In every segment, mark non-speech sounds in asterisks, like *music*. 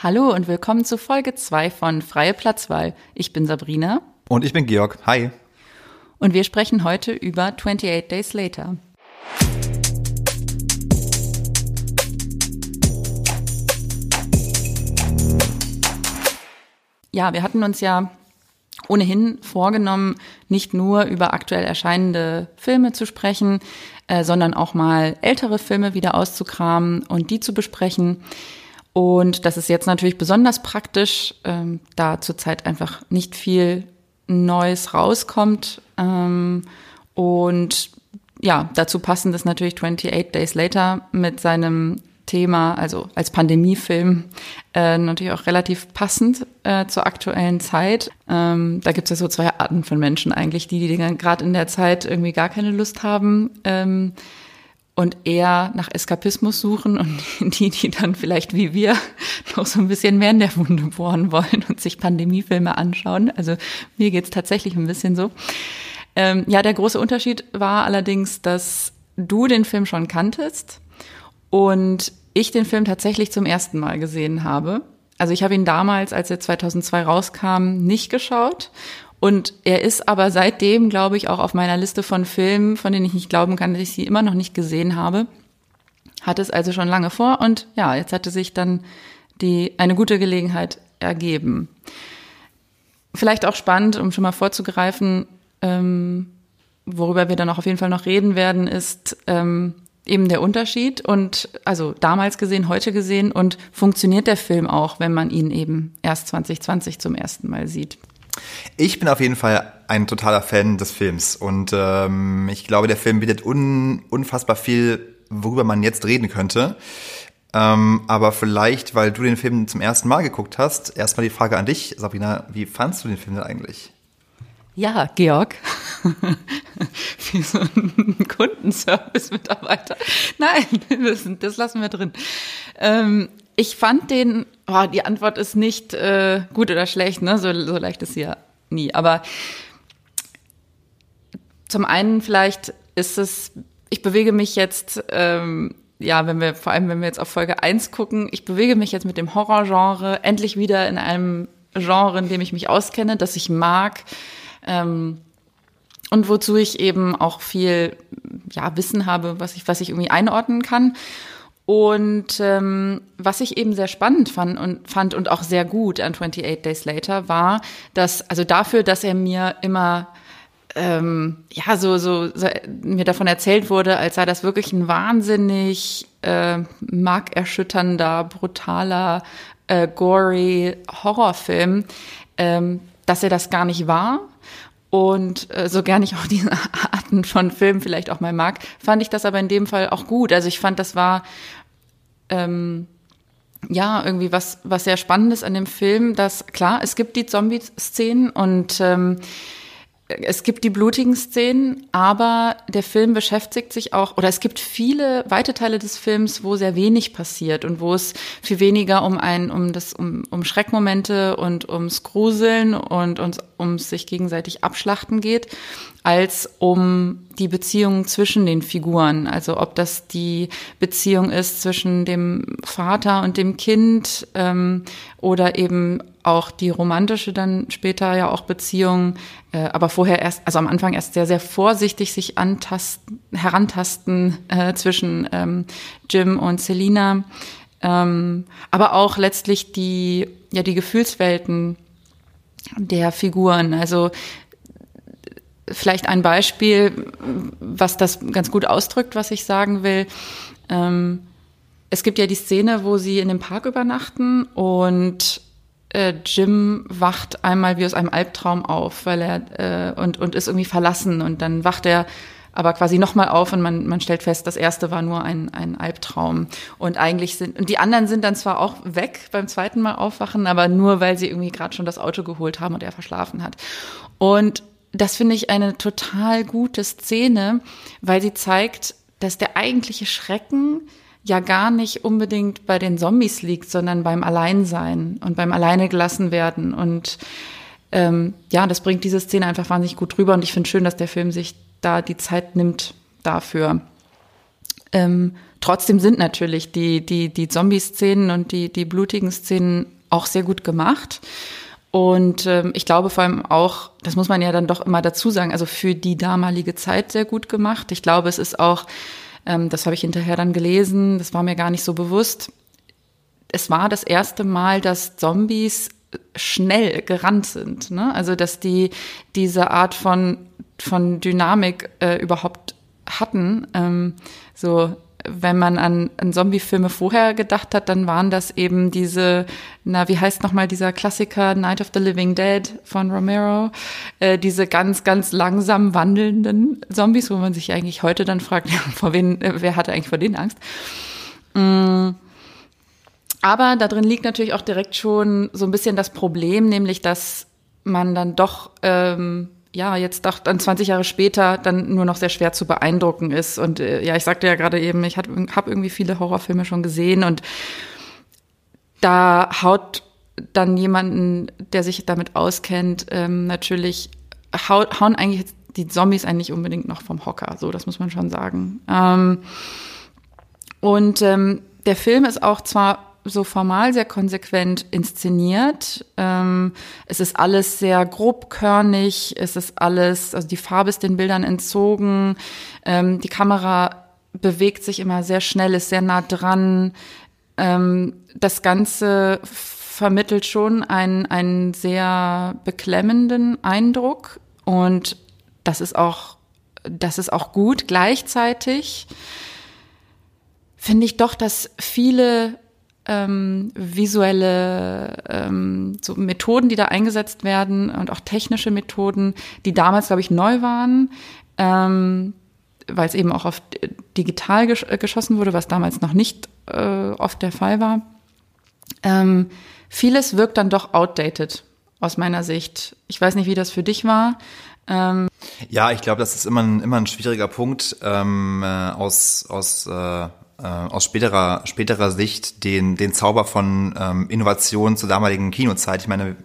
Hallo und willkommen zu Folge 2 von Freie Platzwahl. Ich bin Sabrina. Und ich bin Georg. Hi. Und wir sprechen heute über 28 Days Later. Ja, wir hatten uns ja ohnehin vorgenommen, nicht nur über aktuell erscheinende Filme zu sprechen, äh, sondern auch mal ältere Filme wieder auszukramen und die zu besprechen. Und das ist jetzt natürlich besonders praktisch, ähm, da zurzeit einfach nicht viel Neues rauskommt. Ähm, und ja, dazu passend ist natürlich 28 Days Later mit seinem Thema, also als Pandemiefilm, äh, natürlich auch relativ passend äh, zur aktuellen Zeit. Ähm, da gibt es ja so zwei Arten von Menschen eigentlich, die, die gerade in der Zeit irgendwie gar keine Lust haben. Ähm, und eher nach Eskapismus suchen und *laughs* die, die dann vielleicht wie wir noch so ein bisschen mehr in der Wunde bohren wollen und sich Pandemiefilme anschauen. Also mir geht's tatsächlich ein bisschen so. Ähm, ja, der große Unterschied war allerdings, dass du den Film schon kanntest und ich den Film tatsächlich zum ersten Mal gesehen habe. Also ich habe ihn damals, als er 2002 rauskam, nicht geschaut und er ist aber seitdem, glaube ich, auch auf meiner Liste von Filmen, von denen ich nicht glauben kann, dass ich sie immer noch nicht gesehen habe. Hat es also schon lange vor und ja, jetzt hatte sich dann die, eine gute Gelegenheit ergeben. Vielleicht auch spannend, um schon mal vorzugreifen, ähm, worüber wir dann auch auf jeden Fall noch reden werden, ist ähm, eben der Unterschied und also damals gesehen, heute gesehen und funktioniert der Film auch, wenn man ihn eben erst 2020 zum ersten Mal sieht. Ich bin auf jeden Fall ein totaler Fan des Films und ähm, ich glaube, der Film bietet un unfassbar viel, worüber man jetzt reden könnte. Ähm, aber vielleicht, weil du den Film zum ersten Mal geguckt hast, erstmal die Frage an dich, Sabrina, wie fandst du den Film denn eigentlich? Ja, Georg, *laughs* wie so ein Kundenservice-Mitarbeiter. Nein, *laughs* das, lassen wir drin. Ähm, ich fand den, oh, die Antwort ist nicht äh, gut oder schlecht, ne? So, so leicht ist sie ja nie. Aber zum einen vielleicht ist es, ich bewege mich jetzt, ähm, ja, wenn wir, vor allem wenn wir jetzt auf Folge 1 gucken, ich bewege mich jetzt mit dem Horrorgenre endlich wieder in einem Genre, in dem ich mich auskenne, das ich mag. Ähm, und wozu ich eben auch viel ja, Wissen habe, was ich, was ich irgendwie einordnen kann. Und ähm, was ich eben sehr spannend fand und fand und auch sehr gut an 28 Days Later war, dass also dafür, dass er mir immer ähm, ja so, so so mir davon erzählt wurde, als sei das wirklich ein wahnsinnig äh, markerschütternder, brutaler, äh, gory Horrorfilm, ähm, dass er das gar nicht war und äh, so gern ich auch diese *laughs* Arten von Filmen vielleicht auch mal mag, fand ich das aber in dem Fall auch gut. Also ich fand, das war ähm, ja irgendwie was was sehr Spannendes an dem Film, dass klar es gibt die Zombie-Szenen und ähm, es gibt die blutigen Szenen, aber der Film beschäftigt sich auch, oder es gibt viele weite Teile des Films, wo sehr wenig passiert und wo es viel weniger um ein, um das, um, um Schreckmomente und ums Gruseln und, und ums sich gegenseitig abschlachten geht, als um die Beziehung zwischen den Figuren. Also ob das die Beziehung ist zwischen dem Vater und dem Kind ähm, oder eben auch die romantische dann später ja auch Beziehung, äh, aber vorher erst, also am Anfang erst sehr, sehr vorsichtig sich antasten, herantasten äh, zwischen ähm, Jim und Selina. Ähm, aber auch letztlich die, ja, die Gefühlswelten der Figuren. Also vielleicht ein Beispiel, was das ganz gut ausdrückt, was ich sagen will. Ähm, es gibt ja die Szene, wo sie in dem Park übernachten und äh, Jim wacht einmal wie aus einem Albtraum auf, weil er äh, und und ist irgendwie verlassen und dann wacht er aber quasi nochmal auf und man, man stellt fest, das erste war nur ein, ein Albtraum. Und eigentlich sind, und die anderen sind dann zwar auch weg beim zweiten Mal aufwachen, aber nur weil sie irgendwie gerade schon das Auto geholt haben und er verschlafen hat. Und das finde ich eine total gute Szene, weil sie zeigt, dass der eigentliche Schrecken ja gar nicht unbedingt bei den Zombies liegt, sondern beim Alleinsein und beim Alleine gelassen werden. Und ähm, ja, das bringt diese Szene einfach wahnsinnig gut rüber. Und ich finde schön, dass der Film sich da die Zeit nimmt dafür. Ähm, Trotzdem sind natürlich die, die, die Zombie-Szenen und die, die blutigen Szenen auch sehr gut gemacht. Und ähm, ich glaube vor allem auch, das muss man ja dann doch immer dazu sagen, also für die damalige Zeit sehr gut gemacht. Ich glaube, es ist auch, ähm, das habe ich hinterher dann gelesen, das war mir gar nicht so bewusst. Es war das erste Mal, dass Zombies schnell gerannt sind. Ne? Also dass die diese Art von, von Dynamik äh, überhaupt hatten. Ähm, so wenn man an, an Zombie-Filme vorher gedacht hat, dann waren das eben diese, na, wie heißt nochmal dieser Klassiker Night of the Living Dead von Romero, äh, diese ganz, ganz langsam wandelnden Zombies, wo man sich eigentlich heute dann fragt, *laughs* vor wen, äh, wer hatte eigentlich vor denen Angst? Mm. Aber da drin liegt natürlich auch direkt schon so ein bisschen das Problem, nämlich dass man dann doch ähm, ja, jetzt doch dann 20 Jahre später dann nur noch sehr schwer zu beeindrucken ist. Und äh, ja, ich sagte ja gerade eben, ich habe irgendwie viele Horrorfilme schon gesehen und da haut dann jemanden, der sich damit auskennt, ähm, natürlich haut, hauen eigentlich die Zombies eigentlich unbedingt noch vom Hocker. So, das muss man schon sagen. Ähm, und ähm, der Film ist auch zwar so formal sehr konsequent inszeniert. Ähm, es ist alles sehr grobkörnig, es ist alles, also die Farbe ist den Bildern entzogen, ähm, die Kamera bewegt sich immer sehr schnell, ist sehr nah dran. Ähm, das Ganze vermittelt schon einen, einen sehr beklemmenden Eindruck und das ist auch, das ist auch gut. Gleichzeitig finde ich doch, dass viele ähm, visuelle ähm, so Methoden, die da eingesetzt werden und auch technische Methoden, die damals, glaube ich, neu waren, ähm, weil es eben auch auf digital gesch äh, geschossen wurde, was damals noch nicht äh, oft der Fall war. Ähm, vieles wirkt dann doch outdated aus meiner Sicht. Ich weiß nicht, wie das für dich war. Ähm ja, ich glaube, das ist immer ein, immer ein schwieriger Punkt ähm, äh, aus, aus äh, äh, aus späterer, späterer Sicht den, den Zauber von ähm, Innovation zur damaligen Kinozeit. Ich meine,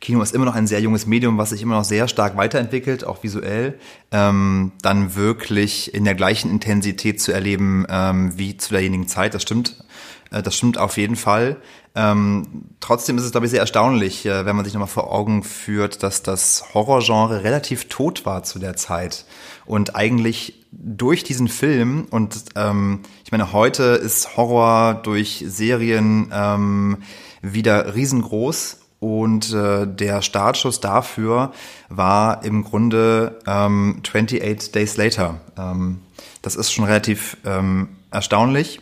Kino ist immer noch ein sehr junges Medium, was sich immer noch sehr stark weiterentwickelt, auch visuell, ähm, dann wirklich in der gleichen Intensität zu erleben ähm, wie zu derjenigen Zeit. Das stimmt, das stimmt auf jeden Fall. Ähm, trotzdem ist es, glaube ich, sehr erstaunlich, äh, wenn man sich nochmal vor Augen führt, dass das Horrorgenre relativ tot war zu der Zeit und eigentlich durch diesen Film und ähm, ich meine, heute ist Horror durch Serien ähm, wieder riesengroß und äh, der Startschuss dafür war im Grunde ähm, 28 Days Later. Ähm, das ist schon relativ ähm, erstaunlich.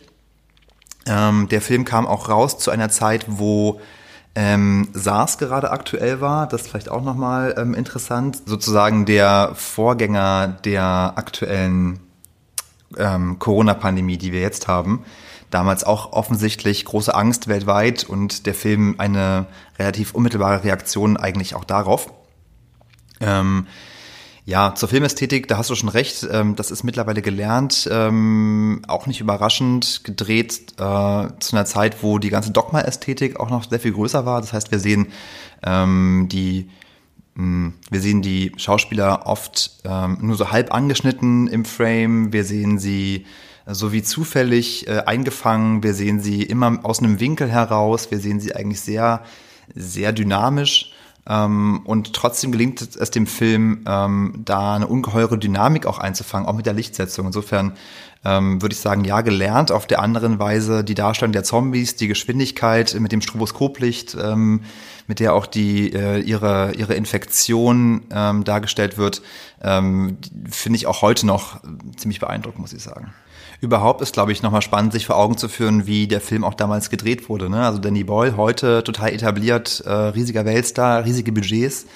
Ähm, der Film kam auch raus zu einer Zeit, wo ähm, SARS gerade aktuell war, das ist vielleicht auch nochmal ähm, interessant, sozusagen der Vorgänger der aktuellen ähm, Corona-Pandemie, die wir jetzt haben. Damals auch offensichtlich große Angst weltweit und der Film eine relativ unmittelbare Reaktion eigentlich auch darauf. Ähm, ja, zur Filmästhetik, da hast du schon recht, ähm, das ist mittlerweile gelernt, ähm, auch nicht überraschend, gedreht äh, zu einer Zeit, wo die ganze Dogma-Ästhetik auch noch sehr viel größer war. Das heißt, wir sehen ähm, die hm, wir sehen die Schauspieler oft nur so halb angeschnitten im Frame, wir sehen sie so wie zufällig äh, eingefangen, wir sehen sie immer aus einem Winkel heraus, wir sehen sie eigentlich sehr, sehr dynamisch ähm, und trotzdem gelingt es dem Film, ähm, da eine ungeheure Dynamik auch einzufangen, auch mit der Lichtsetzung. Insofern ähm, würde ich sagen, ja, gelernt. Auf der anderen Weise die Darstellung der Zombies, die Geschwindigkeit mit dem Stroboskoplicht, ähm, mit der auch die äh, ihre ihre Infektion ähm, dargestellt wird, ähm, finde ich auch heute noch ziemlich beeindruckend, muss ich sagen. Überhaupt ist, glaube ich, nochmal spannend, sich vor Augen zu führen, wie der Film auch damals gedreht wurde. Ne? Also Danny Boyle, heute total etabliert, äh, riesiger Weltstar, riesige Budgets.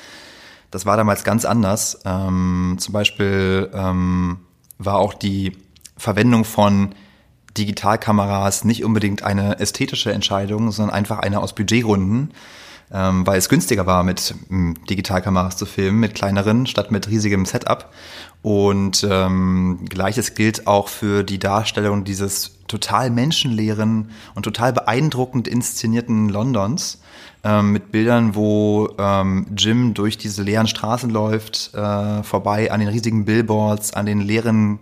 Das war damals ganz anders. Ähm, zum Beispiel ähm, war auch die Verwendung von Digitalkameras nicht unbedingt eine ästhetische Entscheidung, sondern einfach eine aus Budgetgründen ähm, weil es günstiger war, mit ähm, Digitalkameras zu filmen, mit kleineren statt mit riesigem Setup. Und ähm, gleiches gilt auch für die Darstellung dieses total menschenleeren und total beeindruckend inszenierten Londons ähm, mit Bildern, wo ähm, Jim durch diese leeren Straßen läuft, äh, vorbei an den riesigen Billboards, an den leeren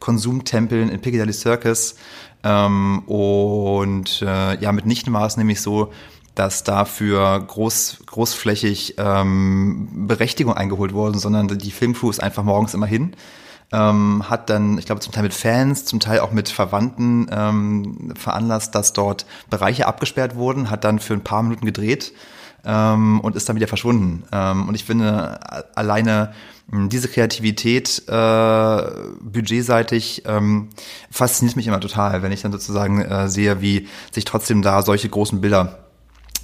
Konsumtempeln in Piccadilly Circus. Ähm, und äh, ja, mitnichten war es nämlich so, dass dafür groß, großflächig ähm, Berechtigung eingeholt wurden, sondern die Filmcrew ist einfach morgens immer hin ähm, hat dann, ich glaube, zum Teil mit Fans, zum Teil auch mit Verwandten ähm, veranlasst, dass dort Bereiche abgesperrt wurden, hat dann für ein paar Minuten gedreht ähm, und ist dann wieder verschwunden. Ähm, und ich finde alleine hm, diese Kreativität äh, budgetseitig ähm, fasziniert mich immer total, wenn ich dann sozusagen äh, sehe, wie sich trotzdem da solche großen Bilder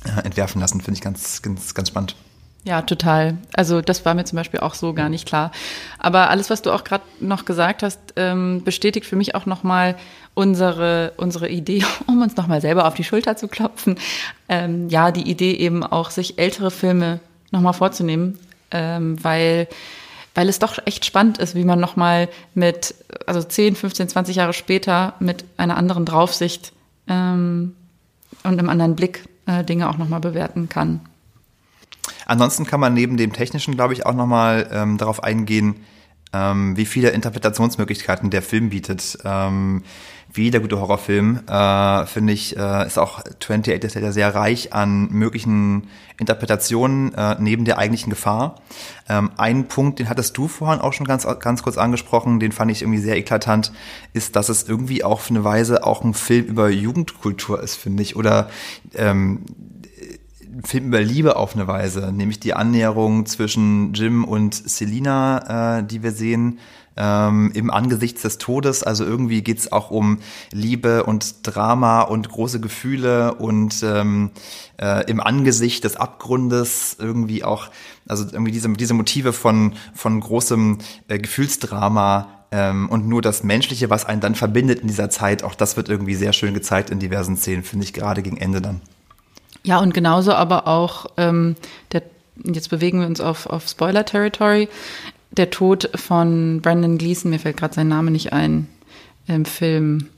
äh, entwerfen lassen, finde ich ganz, ganz, ganz spannend. Ja, total. Also das war mir zum Beispiel auch so gar nicht klar. Aber alles, was du auch gerade noch gesagt hast, ähm, bestätigt für mich auch nochmal unsere, unsere Idee, *laughs* um uns nochmal selber auf die Schulter zu klopfen. Ähm, ja, die Idee eben auch, sich ältere Filme nochmal vorzunehmen, ähm, weil, weil es doch echt spannend ist, wie man nochmal mit, also 10, 15, 20 Jahre später mit einer anderen Draufsicht ähm, und einem anderen Blick äh, Dinge auch nochmal bewerten kann. Ansonsten kann man neben dem technischen, glaube ich, auch nochmal ähm, darauf eingehen, ähm, wie viele Interpretationsmöglichkeiten der Film bietet. Ähm, wie jeder gute Horrorfilm, äh, finde ich, äh, ist auch 28 ist ja sehr reich an möglichen Interpretationen äh, neben der eigentlichen Gefahr. Ähm, ein Punkt, den hattest du vorhin auch schon ganz, ganz kurz angesprochen, den fand ich irgendwie sehr eklatant, ist, dass es irgendwie auch für eine Weise auch ein Film über Jugendkultur ist, finde ich. Oder ähm, Film über Liebe auf eine Weise, nämlich die Annäherung zwischen Jim und Selina, äh, die wir sehen, ähm, im Angesicht des Todes. Also irgendwie geht's auch um Liebe und Drama und große Gefühle und ähm, äh, im Angesicht des Abgrundes irgendwie auch, also irgendwie diese, diese Motive von, von großem äh, Gefühlsdrama ähm, und nur das Menschliche, was einen dann verbindet in dieser Zeit, auch das wird irgendwie sehr schön gezeigt in diversen Szenen, finde ich gerade gegen Ende dann. Ja, und genauso aber auch, ähm, der, jetzt bewegen wir uns auf, auf Spoiler-Territory, der Tod von Brandon Gleason, mir fällt gerade sein Name nicht ein, im Film.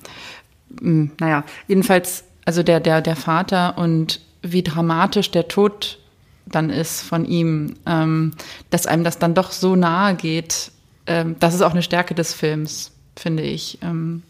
Hm, naja, jedenfalls, also der, der, der Vater und wie dramatisch der Tod dann ist von ihm, ähm, dass einem das dann doch so nahe geht, ähm, das ist auch eine Stärke des Films, finde ich. Ähm,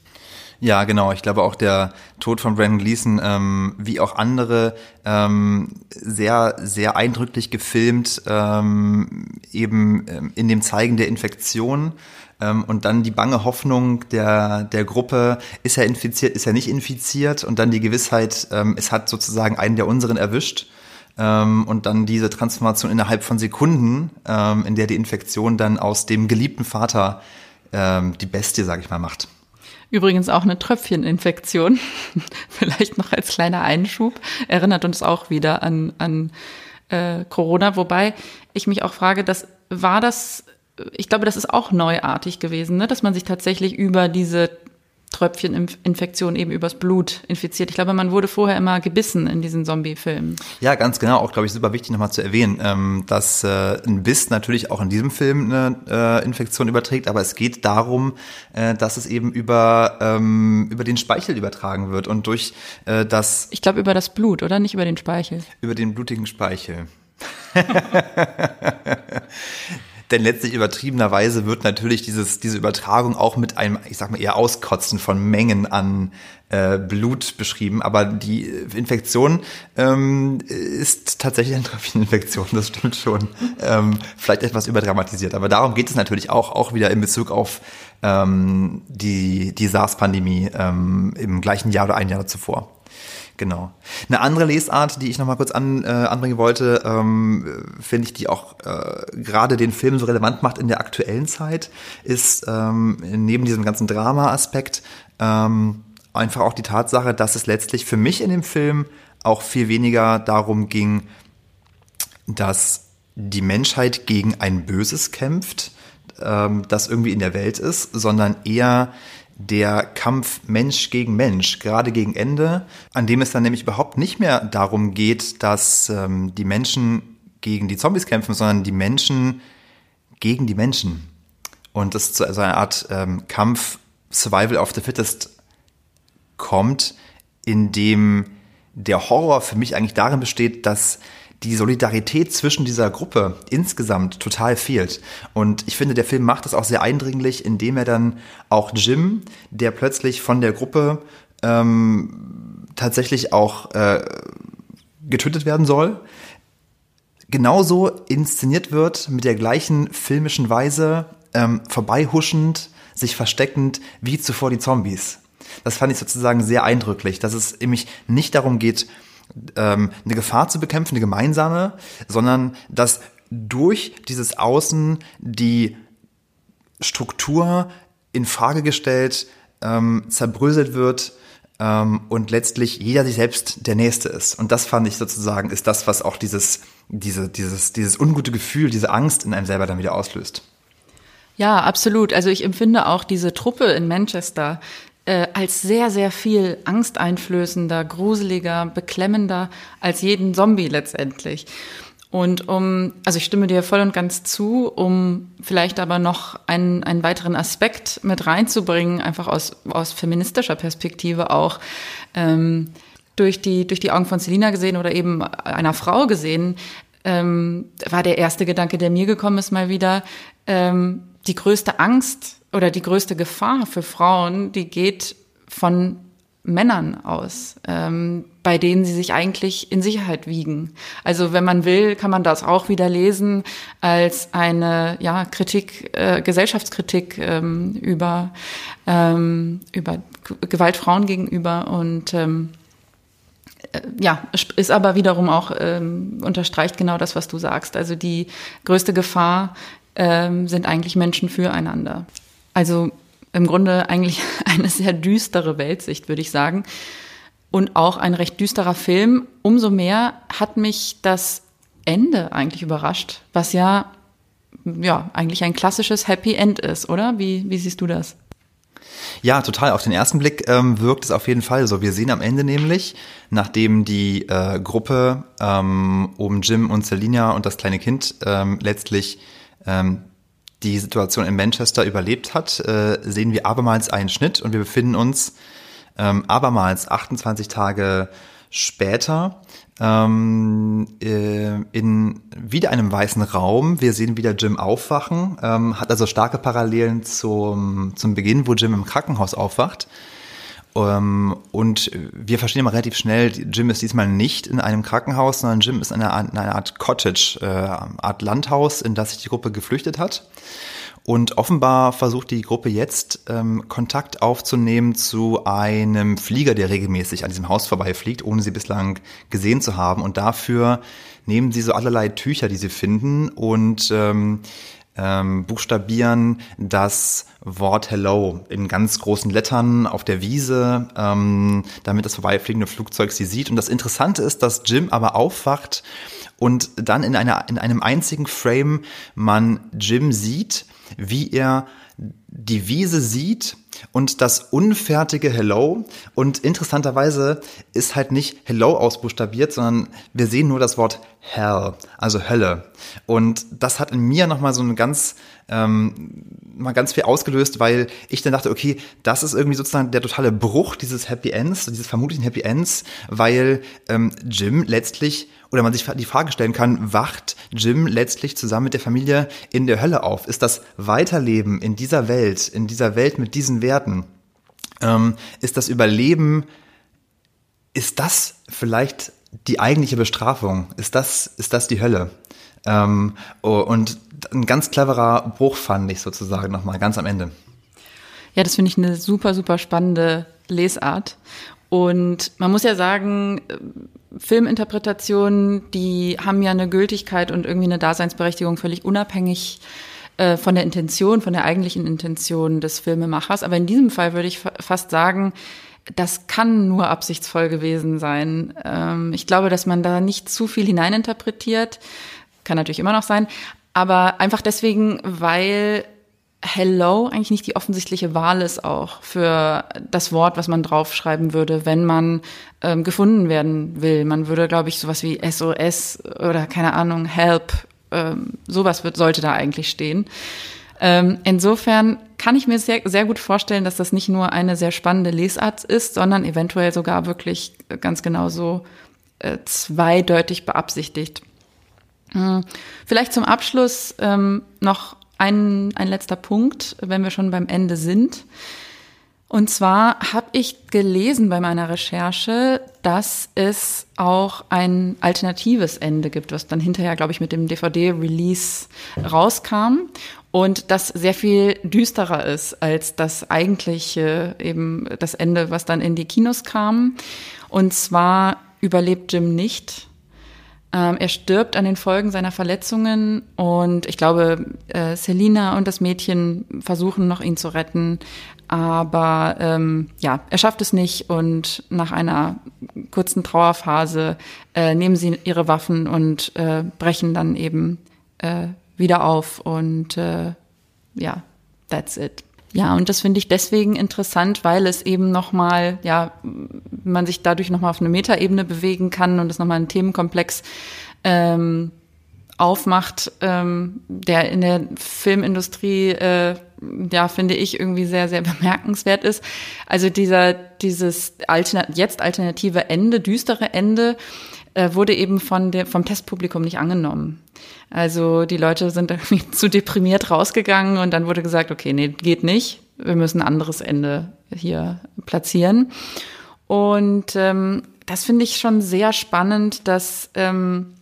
ja, genau. Ich glaube auch der Tod von Brandon Gleason, ähm, wie auch andere, ähm, sehr, sehr eindrücklich gefilmt, ähm, eben ähm, in dem Zeigen der Infektion. Ähm, und dann die bange Hoffnung der, der Gruppe, ist er infiziert, ist er nicht infiziert? Und dann die Gewissheit, ähm, es hat sozusagen einen der unseren erwischt. Und dann diese Transformation innerhalb von Sekunden, in der die Infektion dann aus dem geliebten Vater die Bestie, sag ich mal, macht. Übrigens auch eine Tröpfcheninfektion. *laughs* Vielleicht noch als kleiner Einschub. Erinnert uns auch wieder an, an äh, Corona. Wobei ich mich auch frage, das war das, ich glaube, das ist auch neuartig gewesen, ne? dass man sich tatsächlich über diese Tröpfcheninfektion eben übers Blut infiziert. Ich glaube, man wurde vorher immer gebissen in diesen Zombie-Filmen. Ja, ganz genau. Auch, glaube ich, super wichtig nochmal zu erwähnen, ähm, dass äh, ein Biss natürlich auch in diesem Film eine äh, Infektion überträgt, aber es geht darum, äh, dass es eben über, ähm, über den Speichel übertragen wird und durch das... Ich glaube, über das Blut, oder? Nicht über den Speichel. Über den blutigen Speichel. *laughs* Denn letztlich übertriebenerweise wird natürlich dieses, diese Übertragung auch mit einem, ich sag mal, eher Auskotzen von Mengen an äh, Blut beschrieben. Aber die Infektion ähm, ist tatsächlich eine Tröpfcheninfektion, das stimmt schon. Ähm, vielleicht etwas überdramatisiert. Aber darum geht es natürlich auch, auch wieder in Bezug auf ähm, die, die SARS-Pandemie ähm, im gleichen Jahr oder ein Jahr zuvor. Genau. Eine andere Lesart, die ich noch mal kurz an, äh, anbringen wollte, ähm, finde ich, die auch äh, gerade den Film so relevant macht in der aktuellen Zeit, ist ähm, neben diesem ganzen Drama-Aspekt ähm, einfach auch die Tatsache, dass es letztlich für mich in dem Film auch viel weniger darum ging, dass die Menschheit gegen ein Böses kämpft, ähm, das irgendwie in der Welt ist, sondern eher der Kampf Mensch gegen Mensch, gerade gegen Ende, an dem es dann nämlich überhaupt nicht mehr darum geht, dass ähm, die Menschen gegen die Zombies kämpfen, sondern die Menschen gegen die Menschen. Und es zu so einer Art ähm, Kampf Survival of the Fittest kommt, in dem der Horror für mich eigentlich darin besteht, dass die Solidarität zwischen dieser Gruppe insgesamt total fehlt. Und ich finde, der Film macht das auch sehr eindringlich, indem er dann auch Jim, der plötzlich von der Gruppe ähm, tatsächlich auch äh, getötet werden soll, genauso inszeniert wird, mit der gleichen filmischen Weise, ähm, vorbeihuschend, sich versteckend wie zuvor die Zombies. Das fand ich sozusagen sehr eindrücklich, dass es nämlich nicht darum geht, ähm, eine Gefahr zu bekämpfen, eine gemeinsame, sondern dass durch dieses Außen die Struktur in Frage gestellt, ähm, zerbröselt wird ähm, und letztlich jeder sich selbst der Nächste ist. Und das fand ich sozusagen ist das, was auch dieses, diese, dieses, dieses ungute Gefühl, diese Angst in einem selber dann wieder auslöst. Ja, absolut. Also ich empfinde auch diese Truppe in Manchester äh, als sehr, sehr viel angsteinflößender, gruseliger, beklemmender als jeden Zombie letztendlich. Und um, also ich stimme dir voll und ganz zu, um vielleicht aber noch einen, einen weiteren Aspekt mit reinzubringen, einfach aus, aus feministischer Perspektive auch, ähm, durch die, durch die Augen von Selina gesehen oder eben einer Frau gesehen, ähm, war der erste Gedanke, der mir gekommen ist, mal wieder, ähm, die größte Angst oder die größte Gefahr für Frauen, die geht von Männern aus, ähm, bei denen sie sich eigentlich in Sicherheit wiegen. Also wenn man will, kann man das auch wieder lesen als eine ja, Kritik, äh, Gesellschaftskritik ähm, über, ähm, über Gewalt Frauen gegenüber und ähm, äh, ja, ist aber wiederum auch ähm, unterstreicht genau das, was du sagst. Also die größte Gefahr ähm, sind eigentlich Menschen füreinander. Also im Grunde eigentlich *laughs* eine sehr düstere Weltsicht, würde ich sagen. Und auch ein recht düsterer Film. Umso mehr hat mich das Ende eigentlich überrascht, was ja, ja eigentlich ein klassisches Happy End ist, oder? Wie, wie siehst du das? Ja, total. Auf den ersten Blick ähm, wirkt es auf jeden Fall so. Wir sehen am Ende nämlich, nachdem die äh, Gruppe ähm, um Jim und Selina und das kleine Kind ähm, letztlich ähm, die Situation in Manchester überlebt hat, äh, sehen wir abermals einen Schnitt und wir befinden uns ähm, abermals 28 Tage später ähm, äh, in wieder einem weißen Raum. Wir sehen wieder Jim aufwachen, ähm, hat also starke Parallelen zum, zum Beginn, wo Jim im Krankenhaus aufwacht. Ähm, und wir verstehen immer relativ schnell, Jim ist diesmal nicht in einem Krankenhaus, sondern Jim ist in einer, in einer Art Cottage, äh, Art Landhaus, in das sich die Gruppe geflüchtet hat. Und offenbar versucht die Gruppe jetzt ähm, Kontakt aufzunehmen zu einem Flieger, der regelmäßig an diesem Haus vorbeifliegt, ohne sie bislang gesehen zu haben. Und dafür nehmen sie so allerlei Tücher, die sie finden und ähm, ähm, buchstabieren das Wort Hello in ganz großen Lettern auf der Wiese, ähm, damit das vorbeifliegende Flugzeug sie sieht. Und das Interessante ist, dass Jim aber aufwacht und dann in, einer, in einem einzigen Frame man Jim sieht, wie er die Wiese sieht und das unfertige Hello. Und interessanterweise ist halt nicht Hello ausbuchstabiert, sondern wir sehen nur das Wort Hell, also Hölle. Und das hat in mir nochmal so eine ganz, ähm, mal ganz viel ausgelöst, weil ich dann dachte, okay, das ist irgendwie sozusagen der totale Bruch dieses Happy Ends, dieses vermutlichen Happy Ends, weil ähm, Jim letztlich oder man sich die Frage stellen kann, wacht Jim letztlich zusammen mit der Familie in der Hölle auf? Ist das Weiterleben in dieser Welt, in dieser Welt mit diesen Werten? Ähm, ist das Überleben, ist das vielleicht die eigentliche Bestrafung? Ist das, ist das die Hölle? Ähm, oh, und ein ganz cleverer Bruch fand ich sozusagen nochmal ganz am Ende. Ja, das finde ich eine super, super spannende Lesart. Und man muss ja sagen, Filminterpretationen, die haben ja eine Gültigkeit und irgendwie eine Daseinsberechtigung völlig unabhängig äh, von der Intention, von der eigentlichen Intention des Filmemachers. Aber in diesem Fall würde ich fast sagen, das kann nur absichtsvoll gewesen sein. Ähm, ich glaube, dass man da nicht zu viel hineininterpretiert. Kann natürlich immer noch sein. Aber einfach deswegen, weil Hello eigentlich nicht die offensichtliche Wahl ist auch für das Wort, was man draufschreiben würde, wenn man ähm, gefunden werden will. Man würde, glaube ich, sowas wie SOS oder keine Ahnung, Help, ähm, sowas wird, sollte da eigentlich stehen. Ähm, insofern kann ich mir sehr, sehr gut vorstellen, dass das nicht nur eine sehr spannende Lesart ist, sondern eventuell sogar wirklich ganz genauso äh, zweideutig beabsichtigt. Hm, vielleicht zum Abschluss ähm, noch ein, ein letzter Punkt, wenn wir schon beim Ende sind. Und zwar habe ich gelesen bei meiner Recherche, dass es auch ein alternatives Ende gibt, was dann hinterher, glaube ich, mit dem DVD-Release rauskam und das sehr viel düsterer ist als das eigentliche eben das Ende, was dann in die Kinos kam. Und zwar überlebt Jim nicht. Ähm, er stirbt an den Folgen seiner Verletzungen und ich glaube, äh, Selina und das Mädchen versuchen noch ihn zu retten, aber ähm, ja, er schafft es nicht und nach einer kurzen Trauerphase äh, nehmen sie ihre Waffen und äh, brechen dann eben äh, wieder auf und äh, ja, that's it. Ja, und das finde ich deswegen interessant, weil es eben nochmal, ja, man sich dadurch nochmal auf eine Metaebene bewegen kann und es nochmal ein Themenkomplex ähm, aufmacht, ähm, der in der Filmindustrie, äh, ja, finde ich irgendwie sehr, sehr *laughs* bemerkenswert ist. Also dieser, dieses Altern jetzt alternative Ende, düstere Ende, wurde eben von der, vom Testpublikum nicht angenommen. Also die Leute sind *laughs* irgendwie zu deprimiert rausgegangen und dann wurde gesagt, okay, nee, geht nicht. Wir müssen ein anderes Ende hier platzieren. Und ähm, das finde ich schon sehr spannend, dass ähm,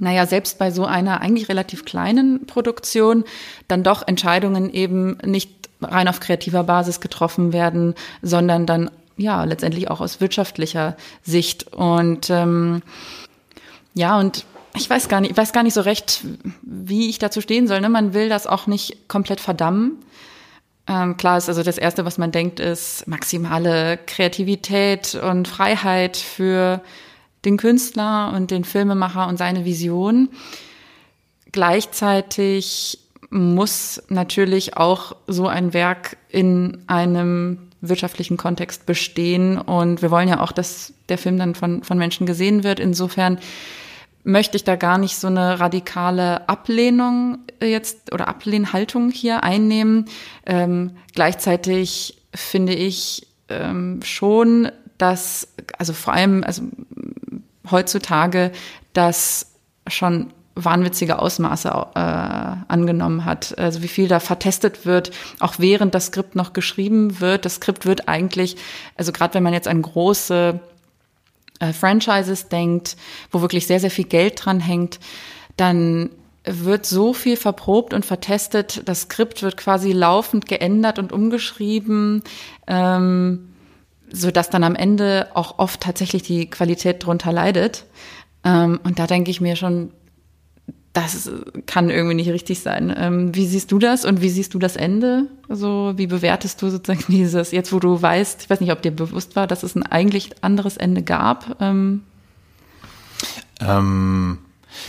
naja, selbst bei so einer eigentlich relativ kleinen Produktion dann doch Entscheidungen eben nicht rein auf kreativer Basis getroffen werden, sondern dann ja letztendlich auch aus wirtschaftlicher Sicht. Und ähm, ja, und ich weiß gar nicht, ich weiß gar nicht so recht, wie ich dazu stehen soll. Ne? Man will das auch nicht komplett verdammen. Ähm, klar ist also das Erste, was man denkt, ist maximale Kreativität und Freiheit für den Künstler und den Filmemacher und seine Vision. Gleichzeitig muss natürlich auch so ein Werk in einem wirtschaftlichen Kontext bestehen. Und wir wollen ja auch, dass der Film dann von, von Menschen gesehen wird. Insofern möchte ich da gar nicht so eine radikale Ablehnung jetzt oder Ablehnhaltung hier einnehmen. Ähm, gleichzeitig finde ich ähm, schon, dass, also vor allem, also heutzutage das schon wahnwitzige Ausmaße äh, angenommen hat. Also wie viel da vertestet wird, auch während das Skript noch geschrieben wird. Das Skript wird eigentlich, also gerade wenn man jetzt an große äh, Franchises denkt, wo wirklich sehr, sehr viel Geld dran hängt, dann wird so viel verprobt und vertestet. Das Skript wird quasi laufend geändert und umgeschrieben. Ähm, so dass dann am Ende auch oft tatsächlich die Qualität drunter leidet. Ähm, und da denke ich mir schon, das kann irgendwie nicht richtig sein. Ähm, wie siehst du das und wie siehst du das Ende? Also wie bewertest du sozusagen *laughs* dieses, jetzt wo du weißt, ich weiß nicht, ob dir bewusst war, dass es ein eigentlich anderes Ende gab? Ähm. Ähm,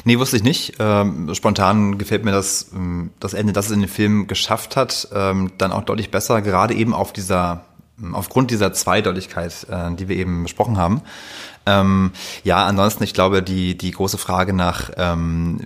nee, wusste ich nicht. Ähm, spontan gefällt mir das, ähm, das Ende, das es in den Film geschafft hat, ähm, dann auch deutlich besser, gerade eben auf dieser aufgrund dieser Zweideutigkeit, äh, die wir eben besprochen haben. Ähm, ja, ansonsten, ich glaube, die, die große Frage nach, ähm,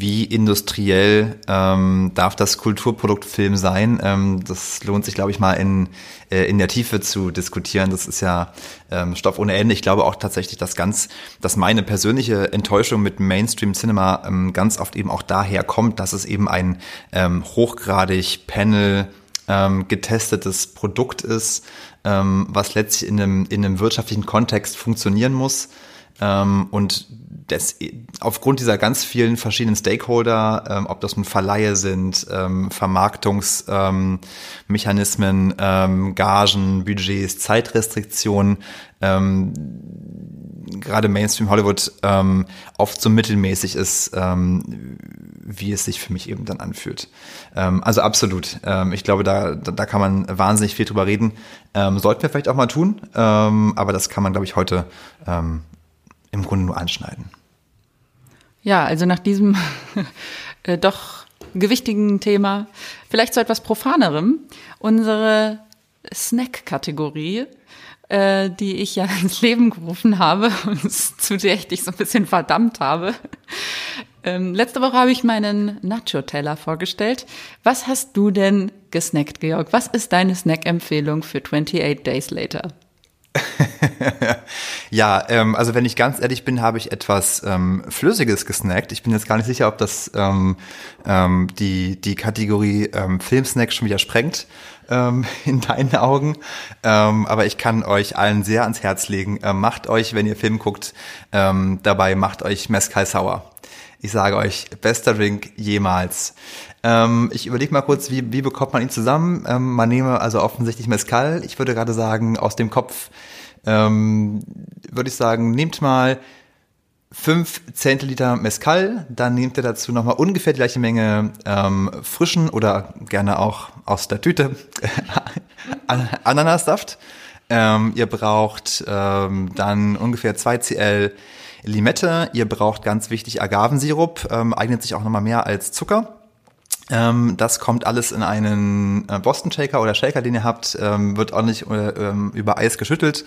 wie industriell ähm, darf das Kulturproduktfilm sein, ähm, das lohnt sich, glaube ich, mal in, äh, in der Tiefe zu diskutieren. Das ist ja ähm, Stoff ohne Ende. Ich glaube auch tatsächlich, dass ganz, dass meine persönliche Enttäuschung mit Mainstream Cinema ähm, ganz oft eben auch daher kommt, dass es eben ein ähm, hochgradig Panel ähm, getestetes Produkt ist, ähm, was letztlich in einem, in einem wirtschaftlichen Kontext funktionieren muss. Ähm, und das, aufgrund dieser ganz vielen verschiedenen Stakeholder, ähm, ob das nun Verleihe sind, ähm, Vermarktungsmechanismen, ähm, Gagen, Budgets, Zeitrestriktionen, ähm, gerade Mainstream Hollywood ähm, oft so mittelmäßig ist, ähm, wie es sich für mich eben dann anfühlt. Ähm, also absolut. Ähm, ich glaube, da, da kann man wahnsinnig viel drüber reden. Ähm, sollten wir vielleicht auch mal tun, ähm, aber das kann man, glaube ich, heute ähm, im Grunde nur anschneiden. Ja, also nach diesem *laughs* äh, doch gewichtigen Thema, vielleicht zu etwas profanerem, unsere Snack-Kategorie äh, die ich ja *laughs* ins Leben gerufen habe und *laughs* zu der ich dich so ein bisschen verdammt habe. Ähm, letzte Woche habe ich meinen Nacho-Teller vorgestellt. Was hast du denn gesnackt, Georg? Was ist deine Snack-Empfehlung für 28 Days Later? *laughs* ja, ähm, also wenn ich ganz ehrlich bin, habe ich etwas ähm, Flüssiges gesnackt. Ich bin jetzt gar nicht sicher, ob das ähm, ähm, die, die Kategorie ähm, Filmsnack schon wieder sprengt ähm, *laughs* in deinen Augen. Ähm, aber ich kann euch allen sehr ans Herz legen. Ähm, macht euch, wenn ihr Film guckt, ähm, dabei macht euch Mezcal Sauer. Ich sage euch, bester Drink jemals. Ähm, ich überlege mal kurz, wie, wie bekommt man ihn zusammen? Ähm, man nehme also offensichtlich Mezcal. Ich würde gerade sagen, aus dem Kopf würde ich sagen, nehmt mal 5 Zentiliter Mezcal, dann nehmt ihr dazu nochmal ungefähr die gleiche Menge ähm, frischen oder gerne auch aus der Tüte *laughs* Ananassaft. Ähm, ihr braucht ähm, dann ungefähr 2 Cl Limette. Ihr braucht ganz wichtig Agavensirup, ähm, eignet sich auch nochmal mehr als Zucker. Ähm, das kommt alles in einen äh, Boston Shaker oder Shaker, den ihr habt, ähm, wird ordentlich äh, ähm, über Eis geschüttelt,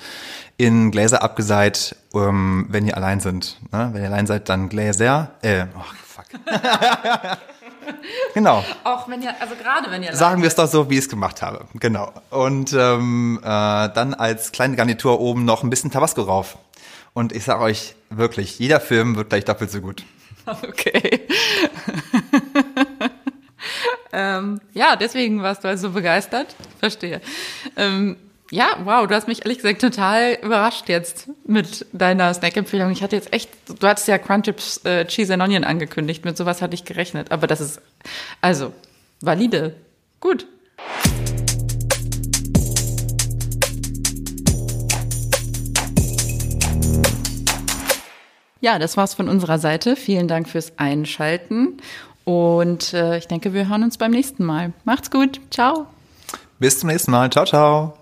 in Gläser abgeseit, ähm, wenn ihr allein sind. Ne? Wenn ihr allein seid, dann Gläser. Äh, oh, fuck. *laughs* genau. Auch wenn ihr, also gerade wenn ihr Sagen wir es doch so, wie ich es gemacht habe. Genau. Und ähm, äh, dann als kleine Garnitur oben noch ein bisschen Tabasco rauf. Und ich sage euch wirklich, jeder Film wird gleich doppelt so gut. *laughs* Okay. Ähm, ja, deswegen warst du also begeistert. Verstehe. Ähm, ja, wow, du hast mich ehrlich gesagt total überrascht jetzt mit deiner Snack-Empfehlung. Ich hatte jetzt echt, du hattest ja Crunchips äh, Cheese and Onion angekündigt, mit sowas hatte ich gerechnet. Aber das ist, also, valide. Gut. Ja, das war's von unserer Seite. Vielen Dank fürs Einschalten. Und äh, ich denke, wir hören uns beim nächsten Mal. Macht's gut. Ciao. Bis zum nächsten Mal. Ciao, ciao.